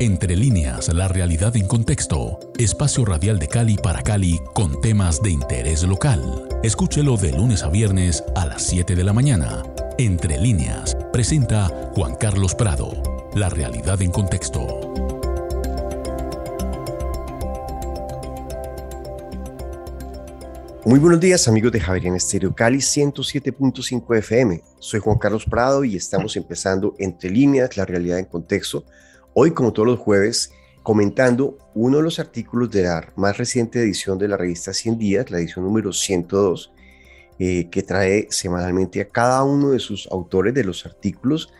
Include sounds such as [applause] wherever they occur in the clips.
Entre líneas, la realidad en contexto. Espacio radial de Cali para Cali con temas de interés local. Escúchelo de lunes a viernes a las 7 de la mañana. Entre líneas, presenta Juan Carlos Prado. La realidad en contexto. Muy buenos días amigos de Javier Estéreo Cali 107.5 FM. Soy Juan Carlos Prado y estamos empezando Entre líneas, la realidad en contexto Hoy, como todos los jueves, comentando uno de los artículos de la más reciente edición de la revista 100 días, la edición número 102, eh, que trae semanalmente a cada uno de sus autores de los artículos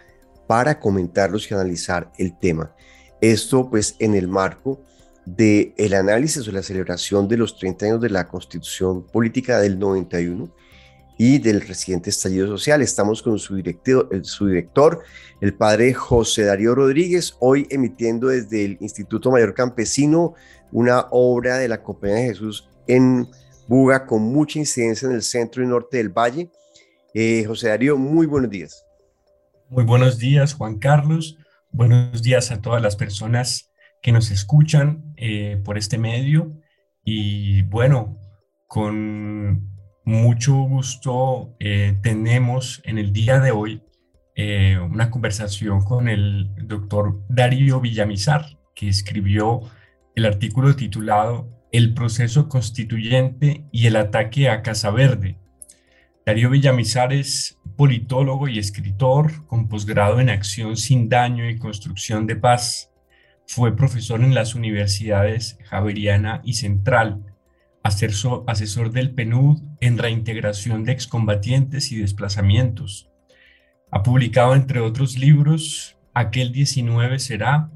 para comentarlos y analizar el tema. Esto pues en el marco del el análisis o la celebración de los 30 años de la Constitución Política del 91 y del reciente estallido social. Estamos con su director, el, padre José Darío Rodríguez, hoy emitiendo desde el Instituto Mayor Campesino una obra de la Compañía de Jesús en Buga con mucha incidencia en el centro y norte del valle. Eh, José Darío, muy buenos días. Muy buenos días, Juan Carlos. Buenos días a todas las personas que nos escuchan eh, por este medio. Y bueno, con mucho gusto eh, tenemos en el día de hoy eh, una conversación con el doctor Darío Villamizar, que escribió el artículo titulado El proceso constituyente y el ataque a Casa Verde. Darío Villamizar es politólogo y escritor con posgrado en acción sin daño y construcción de paz. Fue profesor en las universidades Javeriana y Central asesor, del PNUD en reintegración de excombatientes y desplazamientos. Ha publicado, entre otros libros, Aquel 19 será,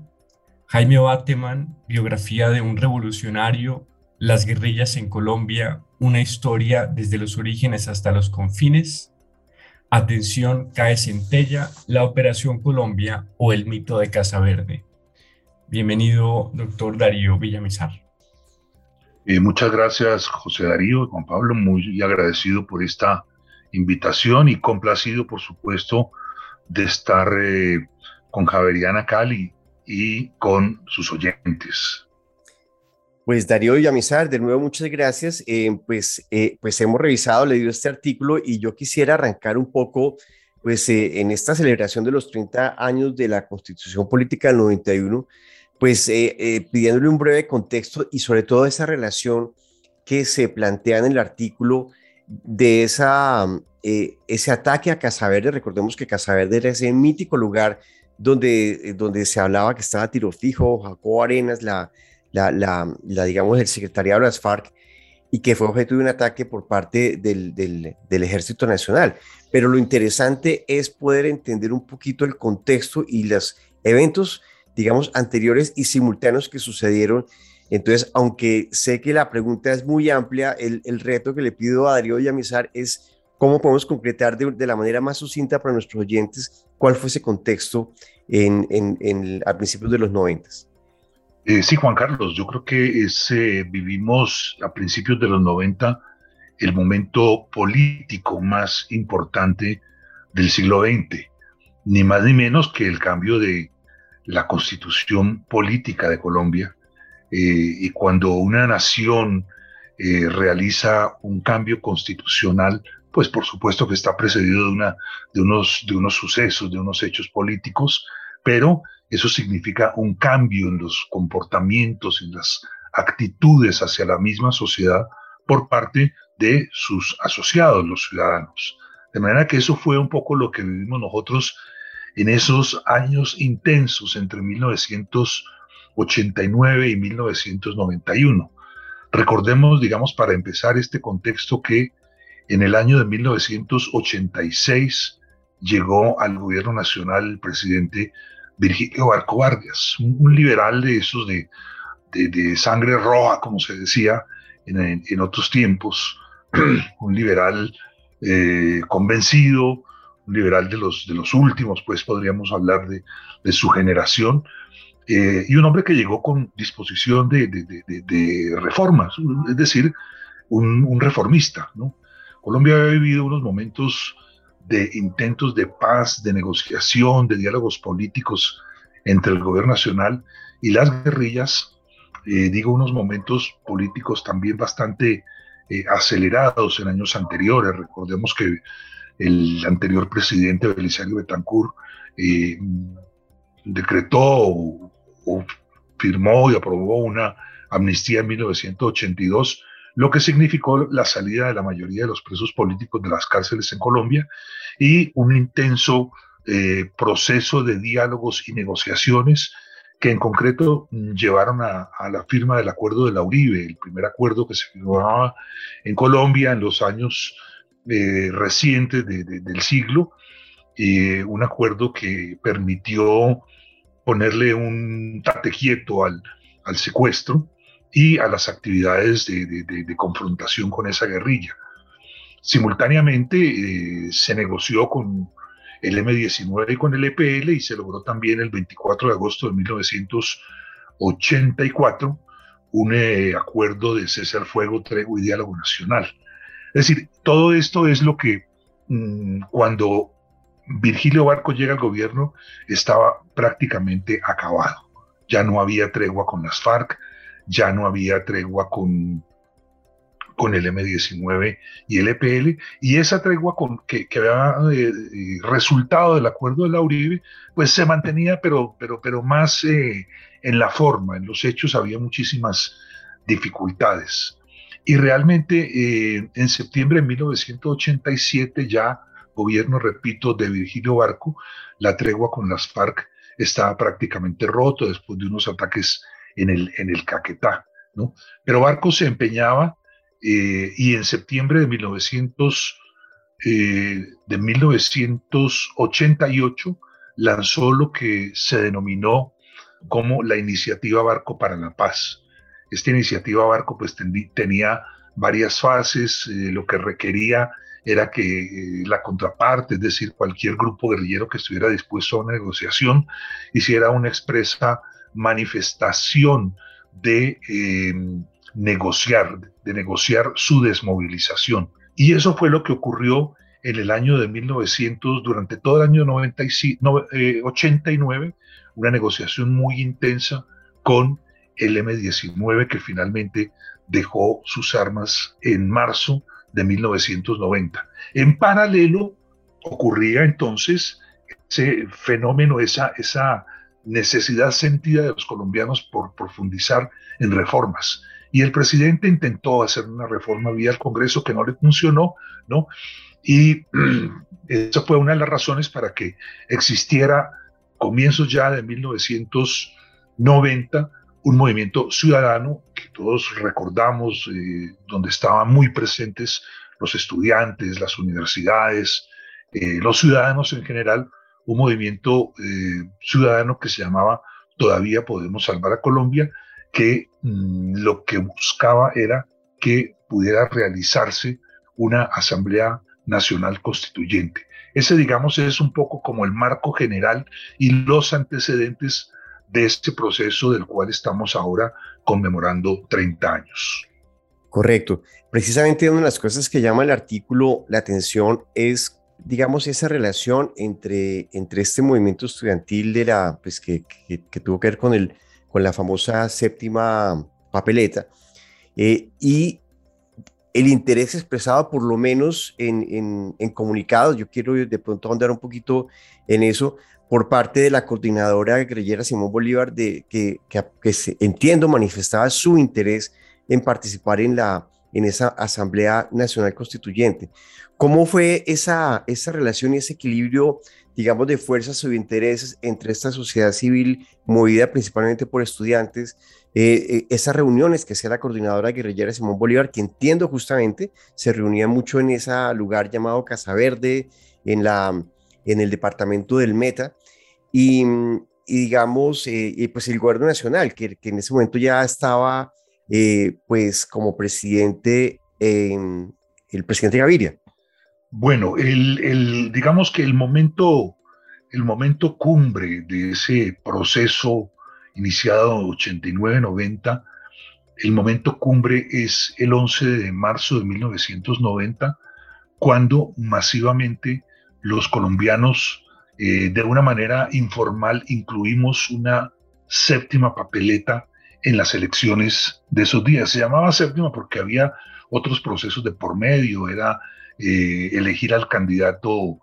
Jaime Bateman, biografía de un revolucionario, Las guerrillas en Colombia, una historia desde los orígenes hasta los confines, Atención, cae centella, la Operación Colombia o el mito de Casa Verde. Bienvenido, doctor Darío Villamizar. Eh, muchas gracias, José Darío, Juan Pablo, muy agradecido por esta invitación y complacido, por supuesto, de estar eh, con Javeriana Cali y con sus oyentes. Pues Darío Villamizar, de nuevo muchas gracias. Eh, pues, pues hemos revisado, leído este artículo y yo quisiera arrancar un poco, pues en esta celebración de los 30 años de la Constitución Política del 91, pues eh, eh, pidiéndole un breve contexto y sobre todo esa relación que se plantea en el artículo de esa, eh, ese ataque a Casaverde. Recordemos que Casaverde era ese mítico lugar donde, donde se hablaba que estaba tiro fijo, Jacobo Arenas, la, la, la, digamos, el secretariado de las FARC, y que fue objeto de un ataque por parte del, del, del, Ejército Nacional. Pero lo interesante es poder entender un poquito el contexto y los eventos digamos, anteriores y simultáneos que sucedieron. Entonces, aunque sé que la pregunta es muy amplia, el, reto que le pido a Darío Yamizar es cómo podemos concretar de, la manera más sucinta para nuestros oyentes cuál fue ese contexto en, en, a principios de los noventas. Eh, sí, Juan Carlos, yo creo que vivimos a principios de los 90 el momento político más importante del siglo XX, ni más ni menos que el cambio de la constitución política de Colombia eh, y cuando una nación eh, realiza un cambio constitucional, pues por supuesto que está precedido de, una, de, unos, de unos sucesos, de unos hechos políticos, pero eso significa un cambio en los comportamientos, en las actitudes hacia la misma sociedad por parte de sus asociados, los ciudadanos. De manera que eso fue un poco lo que vivimos nosotros en esos años intensos entre 1989 y 1991. Recordemos, digamos, para empezar este contexto que en el año de 1986 llegó al gobierno nacional el presidente Virgilio Barco Vargas, un, liberal de esos de, sangre roja, como se decía en, otros tiempos, [clears throat] un liberal eh, convencido, liberal de los, de los últimos, pues podríamos hablar de, de su generación, eh, y un hombre que llegó con disposición de, de, reformas, es decir, un, reformista. Colombia ha vivido unos momentos de intentos de paz, de negociación, de diálogos políticos entre el gobierno nacional y las guerrillas, eh, digo, unos momentos políticos también bastante eh, acelerados en años anteriores. Recordemos que el anterior presidente Belisario Betancourt eh, decretó o, firmó y aprobó una amnistía en 1982, lo que significó la salida de la mayoría de los presos políticos de las cárceles en Colombia y un intenso eh, proceso de diálogos y negociaciones que en concreto llevaron a, la firma del acuerdo de la Uribe, el primer acuerdo que se firmaba en Colombia en los años eh, del siglo, eh, un acuerdo que permitió ponerle un tate quieto al, al secuestro y a las actividades de, confrontación con esa guerrilla. Simultáneamente eh, se negoció con el M-19 y con el EPL y se logró también el 24 de agosto de 1984 un eh, acuerdo de cese al fuego, tregua y diálogo nacional. Es decir, todo esto es lo que mm, cuando Virgilio Barco llega al gobierno estaba prácticamente acabado. Ya no había tregua con las FARC, ya no había tregua con, con el M-19 y el EPL, y esa tregua con, que, había eh, resultado del acuerdo de la Uribe, pues se mantenía, pero, pero, pero más eh, en la forma, en los hechos había muchísimas dificultades. Y realmente en septiembre de 1987 ya gobierno, repito, de Virgilio Barco, la tregua con las FARC estaba prácticamente roto después de unos ataques en el, en el Caquetá. ¿no? Pero Barco se empeñaba eh, y en septiembre de, 1900, eh, de 1988 lanzó lo que se denominó como la Iniciativa Barco para la Paz. Esta iniciativa Barco pues tenía varias fases, eh, lo que requería era que la contraparte, es decir, cualquier grupo guerrillero que estuviera dispuesto a una negociación, hiciera una expresa manifestación de eh, negociar, de negociar su desmovilización. Y eso fue lo que ocurrió en el año de 1900, durante todo el año 89, eh, una negociación muy intensa con el M-19 que finalmente dejó sus armas en marzo de 1990. En paralelo ocurría entonces ese fenómeno, esa, esa necesidad sentida de los colombianos por profundizar en reformas. Y el presidente intentó hacer una reforma vía el Congreso que no le funcionó, ¿no? Y [clears throat] esa fue una de las razones para que existiera, comienzos ya de 1990, un movimiento ciudadano que todos recordamos, eh, donde estaban muy presentes los estudiantes, las universidades, eh, los ciudadanos en general, un movimiento eh, ciudadano que se llamaba Todavía Podemos Salvar a Colombia, que mm, lo que buscaba era que pudiera realizarse una Asamblea Nacional Constituyente. Ese, digamos, es un poco como el marco general y los antecedentes de este proceso del cual estamos ahora conmemorando 30 años. Correcto. Precisamente una de las cosas que llama el artículo la atención es digamos, esa relación entre, entre este movimiento estudiantil de la, pues, que, que, tuvo que ver con, el, con la famosa séptima papeleta eh, y el interés expresado por lo menos en, en, comunicados, yo quiero de pronto andar un poquito en eso, por parte de la coordinadora guerrillera Simón Bolívar, de, que se, entiendo manifestaba su interés en participar en, la, en esa Asamblea Nacional Constituyente. ¿Cómo fue esa, esa relación y ese equilibrio, digamos, de fuerzas o intereses entre esta sociedad civil movida principalmente por estudiantes, eh, eh, esas reuniones que hacía la coordinadora guerrillera Simón Bolívar, que entiendo justamente se reunía mucho en ese lugar llamado Casa Verde, en, la, en el departamento del Meta, y, digamos, eh, pues el gobierno nacional, que, en ese momento ya estaba, pues, como presidente, el presidente Gaviria. Bueno, el, digamos que el momento, el momento cumbre de ese proceso iniciado en 89-90, el momento cumbre es el 11 de marzo de 1990, cuando masivamente los colombianos eh, de una manera informal incluimos una séptima papeleta en las elecciones de esos días. Se llamaba séptima porque había otros procesos de por medio, era eh, elegir al candidato,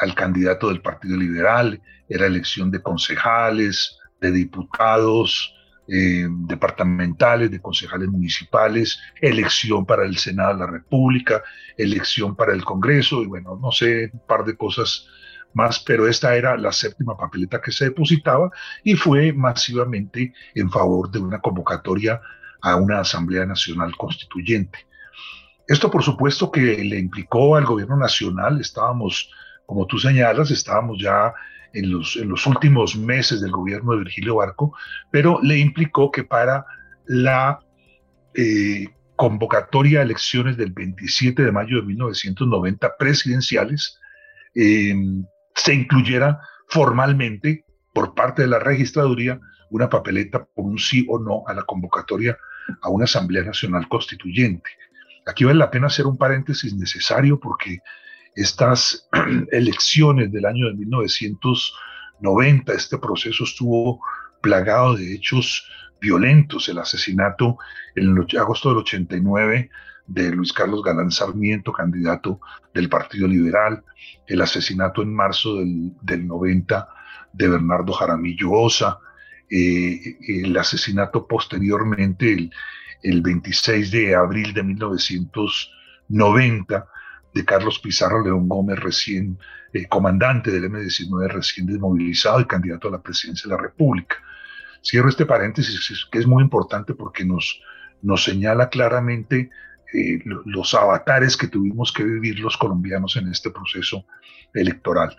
al candidato del Partido Liberal, era elección de concejales, de diputados, eh, departamentales, de concejales municipales, elección para el Senado de la República, elección para el Congreso y bueno, no sé, un par de cosas más, pero esta era la séptima papeleta que se depositaba y fue masivamente en favor de una convocatoria a una Asamblea Nacional Constituyente. Esto por supuesto que le implicó al gobierno nacional, estábamos, como tú señalas, estábamos ya en los, últimos meses del gobierno de Virgilio Barco, pero le implicó que para la eh, convocatoria a elecciones del 27 de mayo de 1990 presidenciales, eh, se incluyera formalmente por parte de la registraduría una papeleta por un sí o no a la convocatoria a una Asamblea Nacional Constituyente. Aquí vale la pena hacer un paréntesis necesario porque estas [clears throat] elecciones del año de 1990, este proceso estuvo plagado de hechos violentos, el asesinato en agosto del 89 de Luis Carlos Galán Sarmiento, candidato del Partido Liberal, el asesinato en marzo del, 90 de Bernardo Jaramillo Osa, eh, el asesinato posteriormente el, el 26 de abril de 1990 de Carlos Pizarro León Gómez, recién eh, comandante del M-19, recién desmovilizado y candidato a la presidencia de la República. Cierro este paréntesis que es muy importante porque nos, nos señala claramente eh, los avatares que tuvimos que vivir los colombianos en este proceso electoral.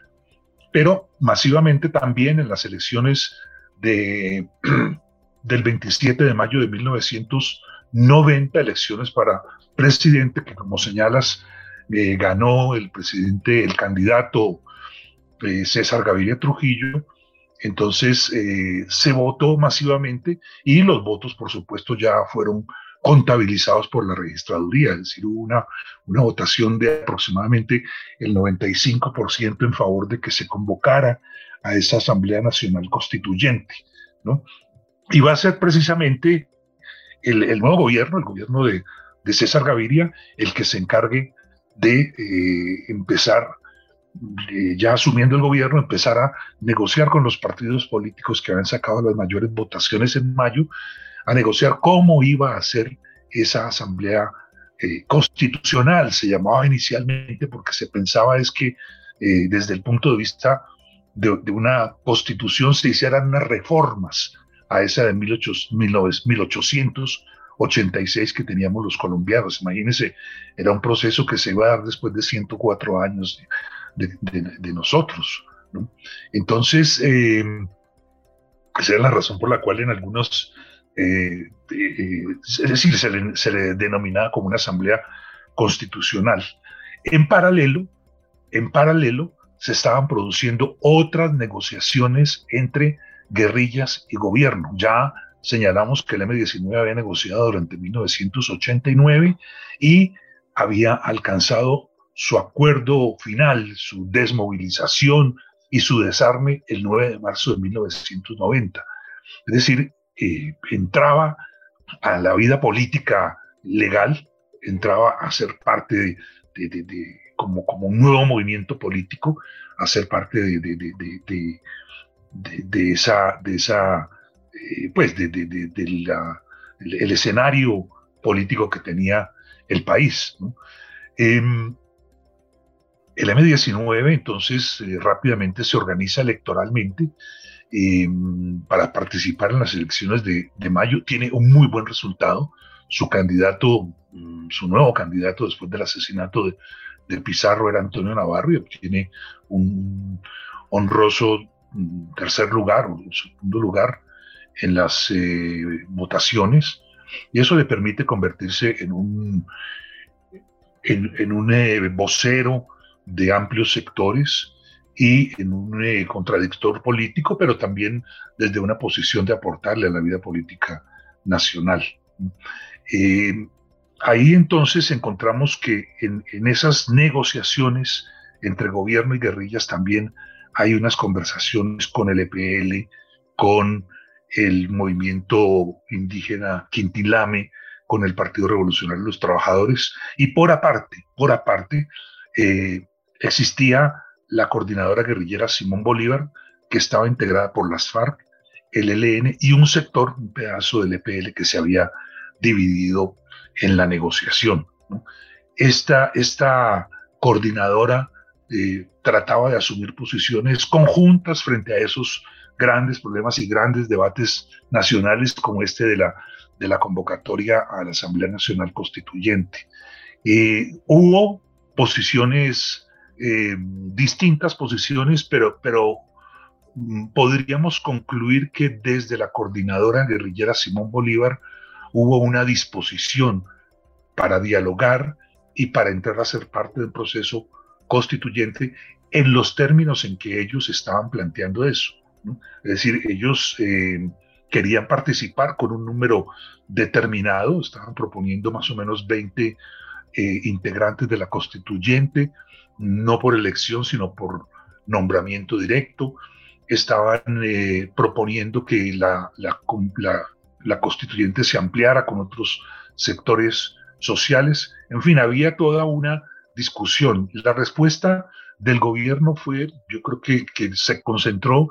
Pero masivamente también en las elecciones de, [clears throat] del 27 de mayo de 1990, elecciones para presidente, que como señalas, eh, ganó el presidente, el candidato eh, César Gaviria Trujillo, entonces se votó masivamente y los votos, por supuesto, ya fueron contabilizados por la registraduría, es decir, hubo una, una votación de aproximadamente el 95% en favor de que se convocara a esa Asamblea Nacional Constituyente, ¿no? Y va a ser precisamente el, el nuevo gobierno, el gobierno de, de, César Gaviria, el que se encargue de eh, empezar, eh, ya asumiendo el gobierno, empezar a negociar con los partidos políticos que habían sacado las mayores votaciones en mayo a negociar cómo iba a ser esa asamblea eh, constitucional. Se llamaba inicialmente porque se pensaba es que desde el punto de vista de, una constitución se hicieran unas reformas a esa de 1886 que teníamos los colombianos. Imagínense, era un proceso que se iba a dar después de 104 años de, nosotros. Entonces, eh, esa es la razón por la cual en algunos eh, eh, es decir, se le, se le, denominaba como una asamblea constitucional. En paralelo, en paralelo, se estaban produciendo otras negociaciones entre guerrillas y gobierno. Ya señalamos que el M-19 había negociado durante 1989 y había alcanzado su acuerdo final, su desmovilización y su desarme el 9 de marzo de 1990. Es decir, eh, entraba a la vida política legal, entraba a ser parte de, como, como un nuevo movimiento político, a ser parte de, de esa, de esa eh, pues, de, la, el, escenario político que tenía el país. Em, el M-19 entonces eh, rápidamente se organiza electoralmente Em, para participar en las elecciones de, mayo. Tiene un muy buen resultado. Su candidato, mm, su nuevo candidato después del asesinato de, Pizarro era Antonio Navarro y obtiene un honroso mm, tercer lugar o segundo lugar en las eh, votaciones y eso le permite convertirse en un, en, un eh, vocero de amplios sectores y en un eh, contradictor político, pero también desde una posición de aportarle a la vida política nacional. Ahí entonces encontramos que en, esas negociaciones entre gobierno y guerrillas también hay unas conversaciones con el EPL, con el movimiento indígena Quintilame, con el Partido Revolucionario de los Trabajadores, y por aparte, por aparte, eh, existía la coordinadora guerrillera Simón Bolívar, que estaba integrada por las FARC, el ELN y un sector, un pedazo del EPL que se había dividido en la negociación. Esta, esta coordinadora eh, trataba de asumir posiciones conjuntas frente a esos grandes problemas y grandes debates nacionales como este de la, de la convocatoria a la Asamblea Nacional Constituyente. Eh, hubo posiciones, eh, distintas posiciones, pero, pero mm, podríamos concluir que desde la coordinadora guerrillera Simón Bolívar hubo una disposición para dialogar y para entrar a ser parte del proceso constituyente en los términos en que ellos estaban planteando eso. Es decir, ellos eh, querían participar con un número determinado, estaban proponiendo más o menos 20 eh, integrantes de la constituyente, no por elección, sino por nombramiento directo. Estaban eh, proponiendo que la, la, la constituyente se ampliara con otros sectores sociales. En fin, había toda una discusión. La respuesta del gobierno fue, yo creo que, que se concentró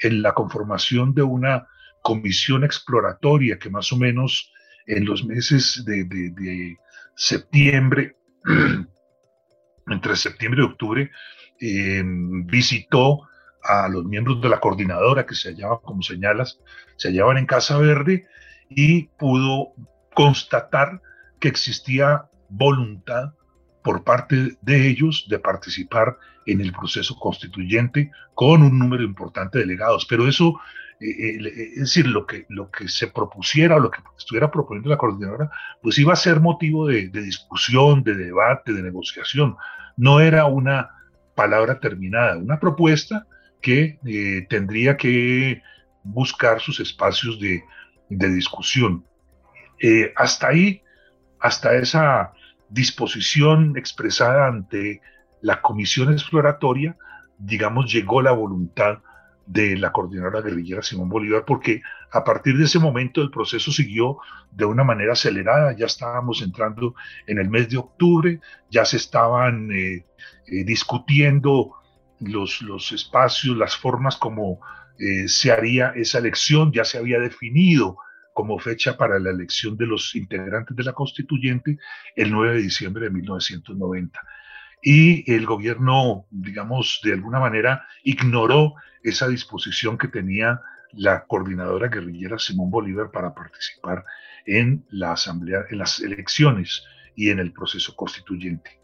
en la conformación de una comisión exploratoria que más o menos en los meses de, septiembre, [clears throat] entre septiembre y octubre, em, visitó a los miembros de la coordinadora que se hallaban, como señalas, se hallaban en Casa Verde y pudo constatar que existía voluntad por parte de ellos de participar en el proceso constituyente con un número importante de delegados. Pero eso, eh, eh, es decir, lo que, lo que se propusiera o lo que estuviera proponiendo la coordinadora, pues iba a ser motivo de, discusión, de debate, de negociación. No era una palabra terminada, una propuesta que eh, tendría que buscar sus espacios de, de discusión. hasta ahí, hasta esa disposición expresada ante la comisión exploratoria, digamos, llegó la voluntad de la coordinadora guerrillera Simón Bolívar, porque a partir de ese momento el proceso siguió de una manera acelerada, ya estábamos entrando en el mes de octubre, ya se estaban eh, eh, discutiendo los, los espacios, las formas como eh, se haría esa elección, ya se había definido como fecha para la elección de los integrantes de la constituyente el 9 de diciembre de 1990. Y el gobierno, digamos, de alguna manera ignoró esa disposición que tenía la coordinadora guerrillera Simón Bolívar para participar en la asamblea, en las elecciones y en el proceso constituyente.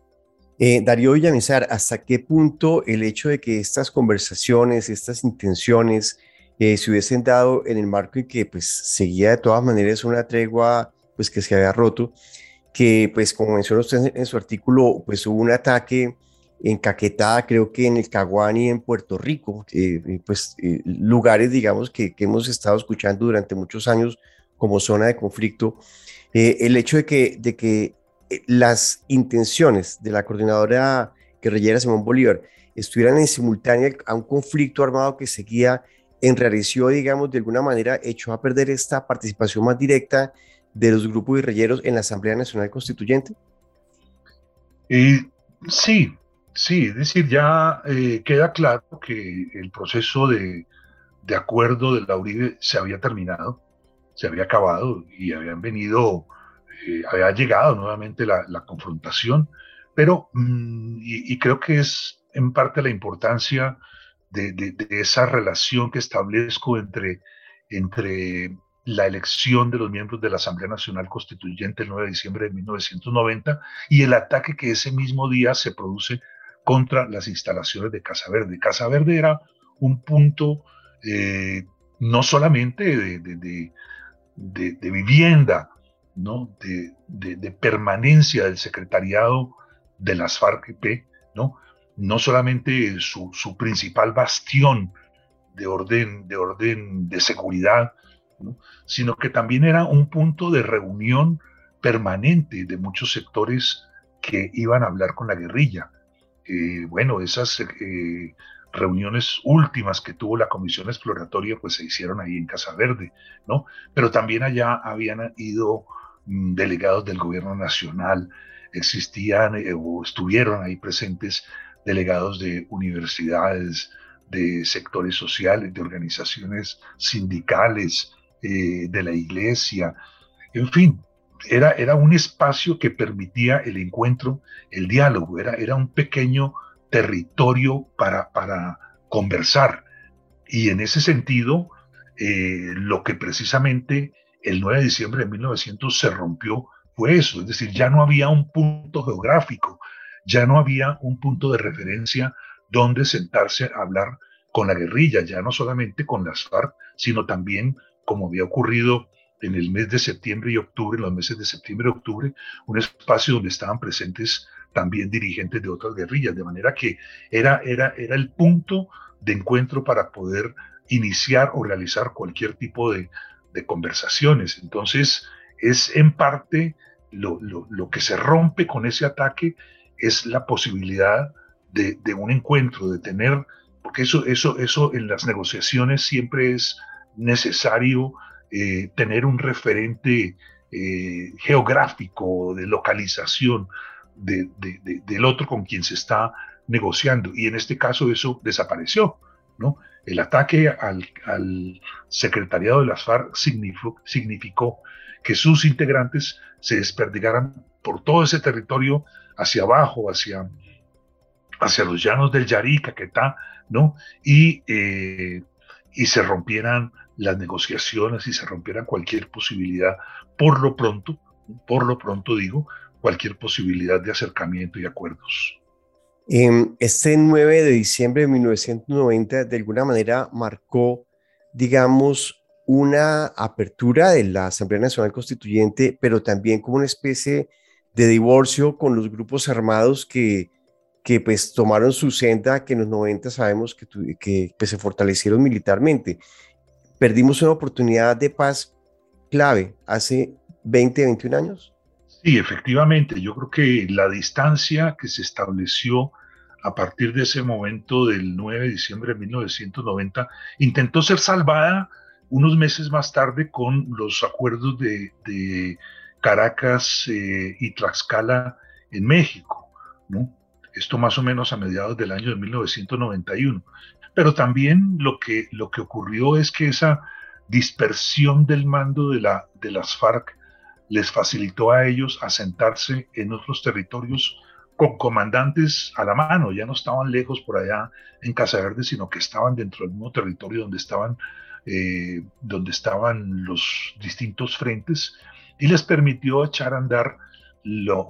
Eh, Darío Villamizar, ¿hasta qué punto el hecho de que estas conversaciones, estas intenciones, eh, se hubiesen dado en el marco en que pues seguía de todas maneras una tregua pues que se había roto, que pues como menciona usted en su artículo, pues hubo un ataque en Caquetá, creo que en el Caguán y en Puerto Rico, eh, pues eh, lugares digamos que, que, hemos estado escuchando durante muchos años como zona de conflicto, el hecho de que, de que las intenciones de la coordinadora guerrillera Simón Bolívar estuvieran en simultánea a un conflicto armado que seguía enrareció, digamos, de alguna manera, echó a perder esta participación más directa de los grupos guerrilleros en la Asamblea Nacional Constituyente? sí, sí, es decir, ya eh, queda claro que el proceso de, de, acuerdo de la URIBE se había terminado, se había acabado y habían venido, eh, había llegado nuevamente la, la confrontación, pero, mm, y, creo que es en parte la importancia de, esa relación que establezco entre, entre la elección de los miembros de la Asamblea Nacional Constituyente el 9 de diciembre de 1990 y el ataque que ese mismo día se produce contra las instalaciones de Casa Verde. Casa Verde era un punto eh, no solamente de, de vivienda, ¿no? de, permanencia del secretariado de las FARC-EP, ¿no? No solamente su, principal bastión de orden, de orden de seguridad, sino que también era un punto de reunión permanente de muchos sectores que iban a hablar con la guerrilla. Eh, bueno, esas eh, reuniones últimas que tuvo la comisión exploratoria, pues se hicieron ahí en Casa Verde, ¿no? Pero también allá habían ido mm, delegados del gobierno nacional, existían eh, o estuvieron ahí presentes delegados de universidades, de sectores sociales, de organizaciones sindicales, eh, de la iglesia, en fin, era, era un espacio que permitía el encuentro, el diálogo, era, era un pequeño territorio para, para conversar. Y en ese sentido, eh, lo que precisamente el 9 de diciembre de 1900 se rompió fue eso, es decir, ya no había un punto geográfico, ya no había un punto de referencia donde sentarse a hablar con la guerrilla, ya no solamente con las FARC, sino también, como había ocurrido en el mes de septiembre y octubre, en los meses de septiembre y octubre, un espacio donde estaban presentes también dirigentes de otras guerrillas, de manera que era, era, era el punto de encuentro para poder iniciar o realizar cualquier tipo de, de conversaciones. Entonces, es en parte lo, lo, lo, que se rompe con ese ataque es la posibilidad de, de, un encuentro, de tener, porque eso, eso, eso en las negociaciones siempre es necesario eh, tener un referente eh, geográfico de localización de, del otro con quien se está negociando. Y en este caso eso desapareció. ¿no? El ataque al, al secretariado de las FARC significó que sus integrantes se desperdigaran por todo ese territorio hacia abajo, hacia, hacia los llanos del Yari, Caquetá, ¿no? Y, eh, y se rompieran las negociaciones y se rompieran cualquier posibilidad, por lo pronto, por lo pronto digo, cualquier posibilidad de acercamiento y acuerdos. Este 9 de diciembre de 1990 de alguna manera marcó, digamos, una apertura de la Asamblea Nacional Constituyente, pero también como una especie de divorcio con los grupos armados que, que pues tomaron su senda, que en los 90 sabemos que, que pues, se fortalecieron militarmente perdimos una oportunidad de paz clave hace 20, 21 años? Sí, efectivamente. Yo creo que la distancia que se estableció a partir de ese momento del 9 de diciembre de 1990 intentó ser salvada unos meses más tarde con los acuerdos de, Caracas eh, y Tlaxcala en México. Esto más o menos a mediados del año de 1991. Pero también lo que, lo que ocurrió es que esa dispersión del mando de, la, de las FARC les facilitó a ellos asentarse en otros territorios con comandantes a la mano, ya no estaban lejos por allá en Casa Verde, sino que estaban dentro del mismo territorio donde estaban, eh, donde estaban los distintos frentes y les permitió echar a andar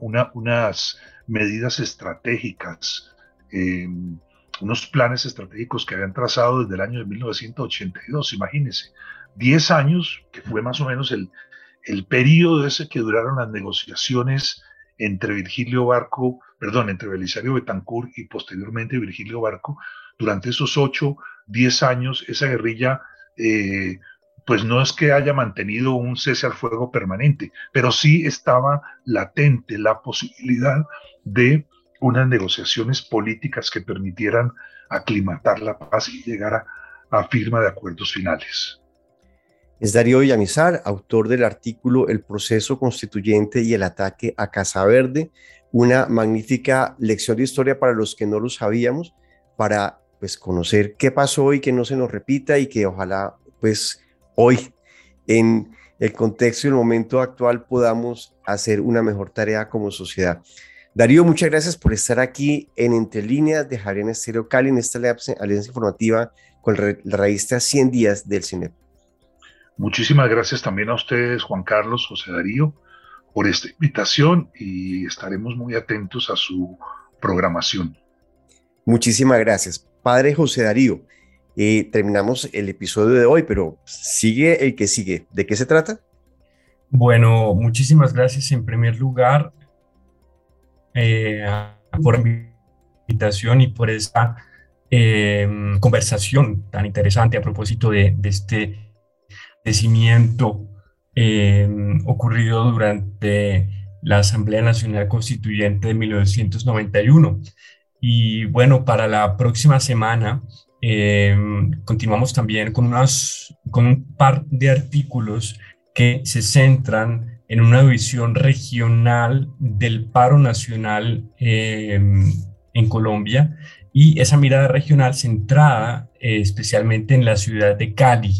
una, unas medidas estratégicas eh, unos planes estratégicos que habían trazado desde el año de 1982, imagínense, 10 años, que fue más o menos el, el periodo ese que duraron las negociaciones entre Virgilio Barco, perdón, entre Belisario Betancourt y posteriormente Virgilio Barco, durante esos 8, 10 años, esa guerrilla, eh, pues no es que haya mantenido un cese al fuego permanente, pero sí estaba latente la posibilidad de unas negociaciones políticas que permitieran aclimatar la paz y llegar a, firma de acuerdos finales. Es Darío Villamizar, autor del artículo El proceso constituyente y el ataque a Casa Verde, una magnífica lección de historia para los que no lo sabíamos, para pues conocer qué pasó y que no se nos repita y que ojalá pues hoy en el contexto y el momento actual podamos hacer una mejor tarea como sociedad. Darío, muchas gracias por estar aquí en Entre Líneas de Javier Estéreo Cali en esta alianza informativa con la revista 100 días del cine. Muchísimas gracias también a ustedes, Juan Carlos, José Darío, por esta invitación y estaremos muy atentos a su programación. Muchísimas gracias. Padre José Darío, eh, terminamos el episodio de hoy, pero sigue el que sigue. ¿De qué se trata? Bueno, muchísimas gracias en primer lugar eh, por la invitación y por esta em, conversación tan interesante a propósito de, este crecimiento em, ocurrido durante la Asamblea Nacional Constituyente de 1991. Y bueno, para la próxima semana em, continuamos también con, unas, con un par de artículos que se centran en una visión regional del paro nacional em, en Colombia y esa mirada regional centrada eh, especialmente en la ciudad de Cali.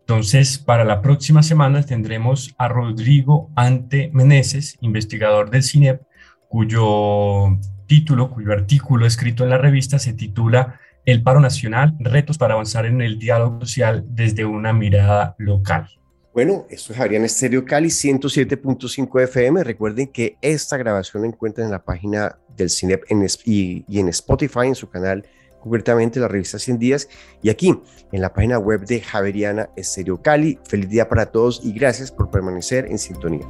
Entonces, para la próxima semana tendremos a Rodrigo Ante Meneses, investigador del CINEP, cuyo título, cuyo artículo escrito en la revista se titula El paro nacional, retos para avanzar en el diálogo social desde una mirada local. Bueno, esto es Adrián Estéreo Cali 107.5 FM. Recuerden que esta grabación la encuentran en la página del CINEP y, y, en Spotify, en su canal, concretamente la revista 100 días, y aquí en la página web de Javeriana Estéreo Cali. Feliz día para todos y gracias por permanecer en sintonía.